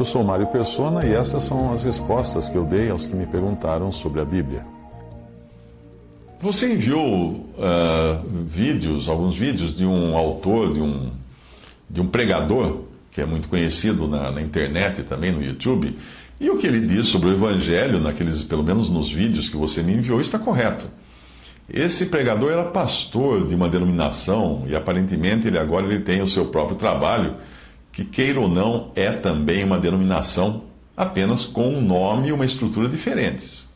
Eu sou Mário Persona e essas são as respostas que eu dei aos que me perguntaram sobre a Bíblia. Você enviou uh, vídeos, alguns vídeos de um autor, de um, de um pregador, que é muito conhecido na, na internet e também no YouTube, e o que ele diz sobre o Evangelho, naqueles, pelo menos nos vídeos que você me enviou, está correto. Esse pregador era pastor de uma denominação e aparentemente ele agora ele tem o seu próprio trabalho, que queira ou não é também uma denominação, apenas com um nome e uma estrutura diferentes,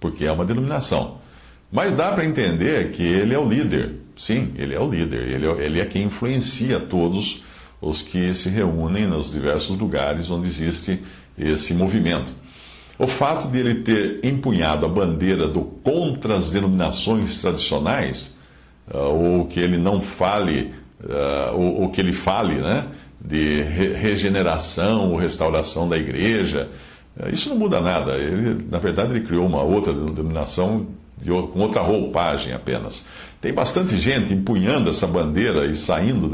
porque é uma denominação. Mas dá para entender que ele é o líder. Sim, ele é o líder. Ele é, ele é quem influencia todos os que se reúnem nos diversos lugares onde existe esse movimento. O fato de ele ter empunhado a bandeira do contra as denominações tradicionais, uh, ou que ele não fale, ou, ou, que ele fale, né, de re regeneração ou restauração da igreja, uh, isso não muda nada. Ele, na verdade, ele criou uma outra denominação de, com outra roupagem apenas. Tem bastante gente empunhando essa bandeira e saindo,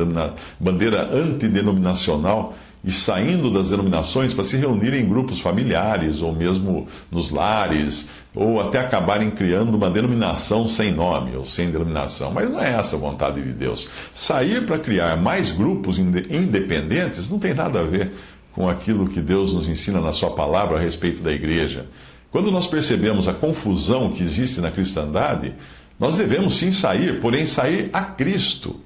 bandeira antidenominacional, e saindo das denominações para se reunirem em grupos familiares, ou mesmo nos lares, ou até acabarem criando uma denominação sem nome, ou sem denominação. Mas não é essa a vontade de Deus. Sair para criar mais grupos independentes não tem nada a ver com aquilo que Deus nos ensina na Sua palavra a respeito da igreja. Quando nós percebemos a confusão que existe na cristandade, nós devemos sim sair, porém sair a Cristo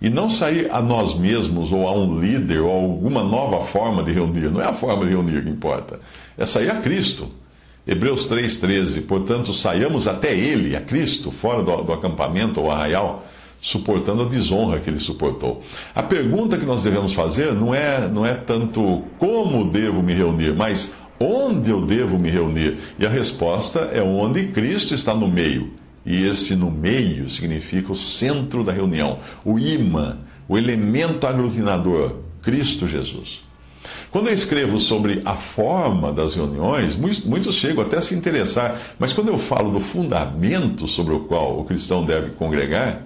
e não sair a nós mesmos, ou a um líder, ou a alguma nova forma de reunir. Não é a forma de reunir que importa. É sair a Cristo. Hebreus 3,13. Portanto, saiamos até Ele, a Cristo, fora do, do acampamento ou arraial, suportando a desonra que Ele suportou. A pergunta que nós devemos fazer não é, não é tanto como devo me reunir, mas onde eu devo me reunir. E a resposta é onde Cristo está no meio. E esse no meio significa o centro da reunião, o imã, o elemento aglutinador, Cristo Jesus. Quando eu escrevo sobre a forma das reuniões, muitos chegam até a se interessar, mas quando eu falo do fundamento sobre o qual o cristão deve congregar,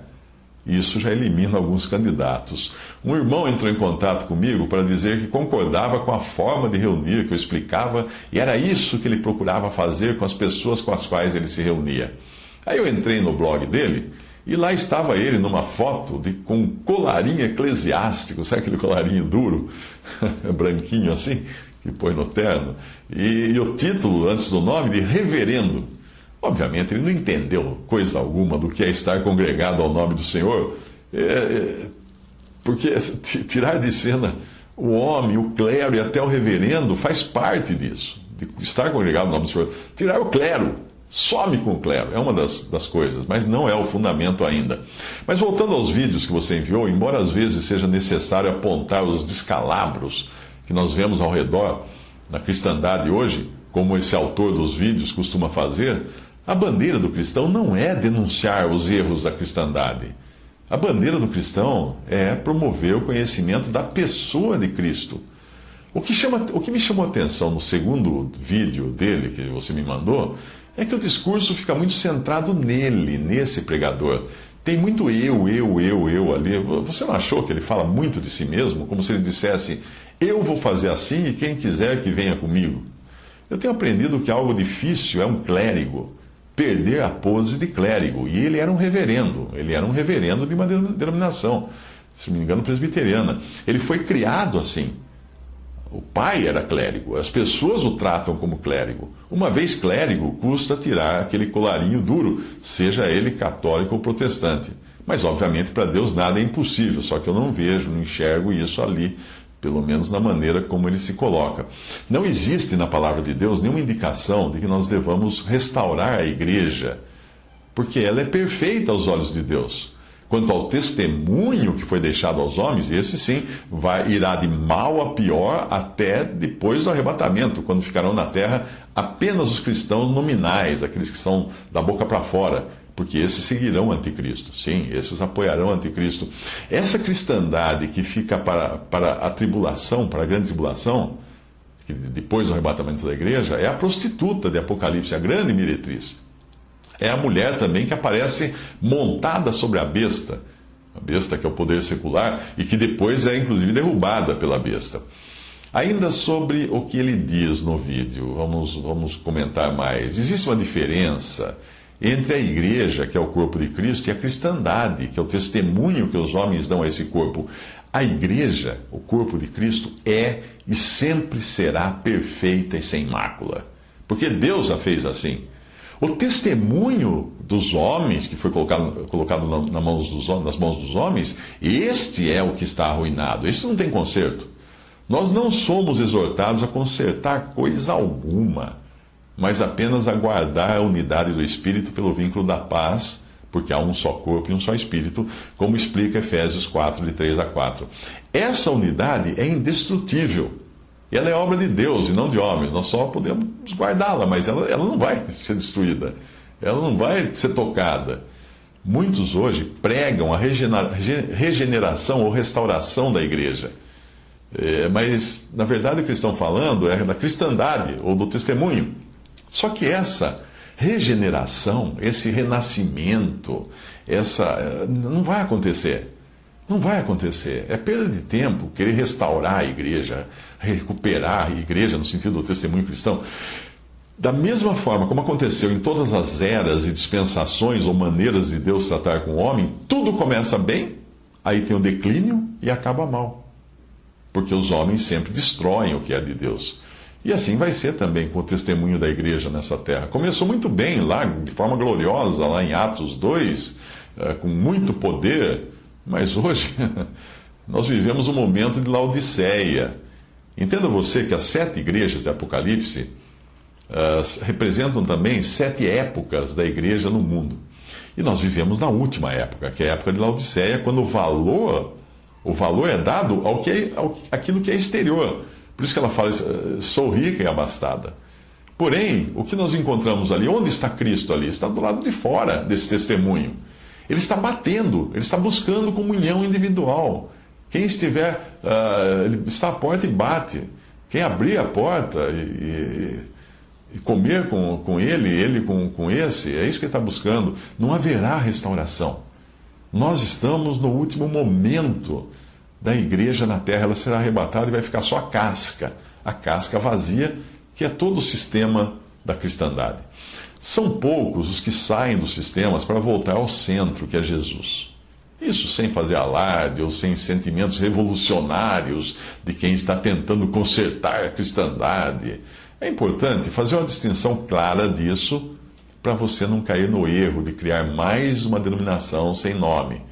isso já elimina alguns candidatos. Um irmão entrou em contato comigo para dizer que concordava com a forma de reunir que eu explicava e era isso que ele procurava fazer com as pessoas com as quais ele se reunia. Aí eu entrei no blog dele e lá estava ele numa foto de, com um colarinho eclesiástico, sabe aquele colarinho duro, branquinho assim, que põe no terno, e, e o título antes do nome de reverendo. Obviamente ele não entendeu coisa alguma do que é estar congregado ao nome do Senhor, é, é, porque tirar de cena o homem, o clero e até o reverendo faz parte disso, de estar congregado ao nome do Senhor. Tirar o clero Some com o clero, é uma das, das coisas, mas não é o fundamento ainda. Mas voltando aos vídeos que você enviou, embora às vezes seja necessário apontar os descalabros que nós vemos ao redor na cristandade hoje, como esse autor dos vídeos costuma fazer, a bandeira do cristão não é denunciar os erros da cristandade. A bandeira do cristão é promover o conhecimento da pessoa de Cristo. O que, chama, o que me chamou a atenção no segundo vídeo dele que você me mandou é que o discurso fica muito centrado nele, nesse pregador. Tem muito eu, eu, eu, eu ali. Você não achou que ele fala muito de si mesmo? Como se ele dissesse: Eu vou fazer assim e quem quiser que venha comigo. Eu tenho aprendido que algo difícil é um clérigo perder a pose de clérigo. E ele era um reverendo, ele era um reverendo de uma denominação, se não me engano, presbiteriana. Ele foi criado assim. O pai era clérigo, as pessoas o tratam como clérigo. Uma vez clérigo, custa tirar aquele colarinho duro, seja ele católico ou protestante. Mas, obviamente, para Deus nada é impossível, só que eu não vejo, não enxergo isso ali, pelo menos na maneira como ele se coloca. Não existe na palavra de Deus nenhuma indicação de que nós devamos restaurar a igreja porque ela é perfeita aos olhos de Deus. Quanto ao testemunho que foi deixado aos homens, esse sim vai, irá de mal a pior até depois do arrebatamento, quando ficarão na terra apenas os cristãos nominais, aqueles que são da boca para fora, porque esses seguirão o anticristo. Sim, esses apoiarão o anticristo. Essa cristandade que fica para, para a tribulação, para a grande tribulação, depois do arrebatamento da igreja, é a prostituta de Apocalipse, a grande meretriz é a mulher também que aparece montada sobre a besta. A besta que é o poder secular e que depois é inclusive derrubada pela besta. Ainda sobre o que ele diz no vídeo, vamos, vamos comentar mais. Existe uma diferença entre a igreja, que é o corpo de Cristo, e a cristandade, que é o testemunho que os homens dão a esse corpo. A igreja, o corpo de Cristo, é e sempre será perfeita e sem mácula. Porque Deus a fez assim. O testemunho dos homens, que foi colocado, colocado na mãos dos, nas mãos dos homens, este é o que está arruinado. Esse não tem conserto. Nós não somos exortados a consertar coisa alguma, mas apenas a guardar a unidade do Espírito pelo vínculo da paz, porque há um só corpo e um só Espírito, como explica Efésios 4, de 3 a 4. Essa unidade é indestrutível. Ela é obra de Deus e não de homens. Nós só podemos guardá-la, mas ela, ela não vai ser destruída. Ela não vai ser tocada. Muitos hoje pregam a regeneração ou restauração da igreja. É, mas, na verdade, o que estão falando é da cristandade ou do testemunho. Só que essa regeneração, esse renascimento, essa eh, não vai acontecer. Não vai acontecer. É perda de tempo querer restaurar a igreja, recuperar a igreja no sentido do testemunho cristão. Da mesma forma como aconteceu em todas as eras e dispensações ou maneiras de Deus tratar com o homem, tudo começa bem, aí tem o declínio e acaba mal. Porque os homens sempre destroem o que é de Deus. E assim vai ser também com o testemunho da igreja nessa terra. Começou muito bem lá, de forma gloriosa, lá em Atos 2, eh, com muito poder mas hoje nós vivemos um momento de Laodiceia. Entenda você que as sete igrejas de Apocalipse uh, representam também sete épocas da igreja no mundo. E nós vivemos na última época, que é a época de Laodiceia, quando o valor, o valor é dado ao que é, ao, aquilo que é exterior. Por isso que ela fala, sou rica e abastada. Porém, o que nós encontramos ali, onde está Cristo ali? Está do lado de fora desse testemunho. Ele está batendo, ele está buscando comunhão individual. Quem estiver, uh, ele está à porta e bate. Quem abrir a porta e, e, e comer com, com ele, ele com, com esse, é isso que ele está buscando. Não haverá restauração. Nós estamos no último momento da igreja na terra. Ela será arrebatada e vai ficar só a casca a casca vazia, que é todo o sistema da cristandade. São poucos os que saem dos sistemas para voltar ao centro, que é Jesus. Isso sem fazer alarde ou sem sentimentos revolucionários de quem está tentando consertar a cristandade. É importante fazer uma distinção clara disso para você não cair no erro de criar mais uma denominação sem nome,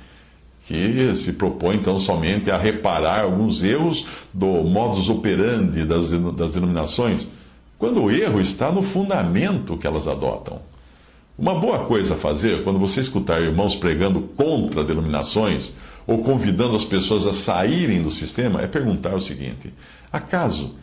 que se propõe então somente a reparar alguns erros do modus operandi das, das denominações quando o erro está no fundamento que elas adotam. Uma boa coisa a fazer quando você escutar irmãos pregando contra denominações ou convidando as pessoas a saírem do sistema é perguntar o seguinte: acaso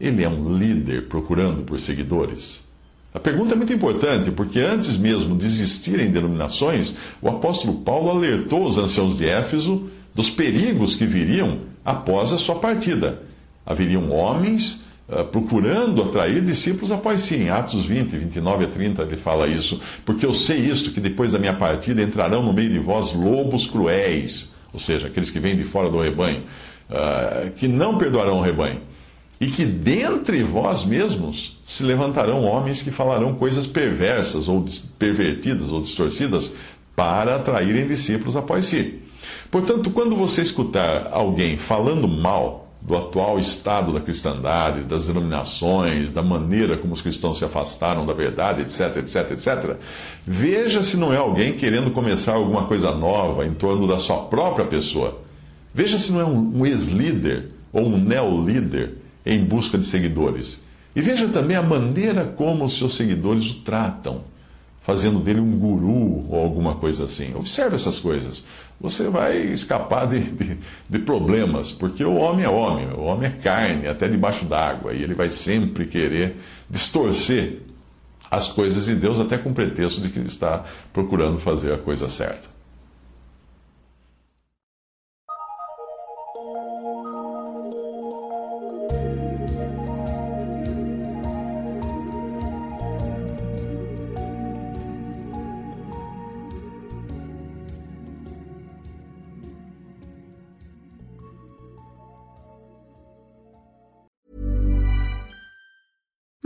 ele é um líder procurando por seguidores? A pergunta é muito importante, porque antes mesmo de existirem denominações, o apóstolo Paulo alertou os anciãos de Éfeso dos perigos que viriam após a sua partida. Haveriam homens procurando atrair discípulos após si. Em Atos 20, 29 a 30, ele fala isso. Porque eu sei isto, que depois da minha partida entrarão no meio de vós lobos cruéis, ou seja, aqueles que vêm de fora do rebanho, uh, que não perdoarão o rebanho. E que dentre vós mesmos se levantarão homens que falarão coisas perversas, ou pervertidas, ou distorcidas, para atraírem discípulos após si. Portanto, quando você escutar alguém falando mal do atual estado da cristandade, das denominações, da maneira como os cristãos se afastaram da verdade, etc, etc, etc. Veja se não é alguém querendo começar alguma coisa nova em torno da sua própria pessoa. Veja se não é um ex-líder ou um neo-líder em busca de seguidores. E veja também a maneira como os seus seguidores o tratam. Fazendo dele um guru ou alguma coisa assim. Observe essas coisas. Você vai escapar de, de, de problemas, porque o homem é homem, o homem é carne, até debaixo d'água, e ele vai sempre querer distorcer as coisas de Deus, até com pretexto de que ele está procurando fazer a coisa certa.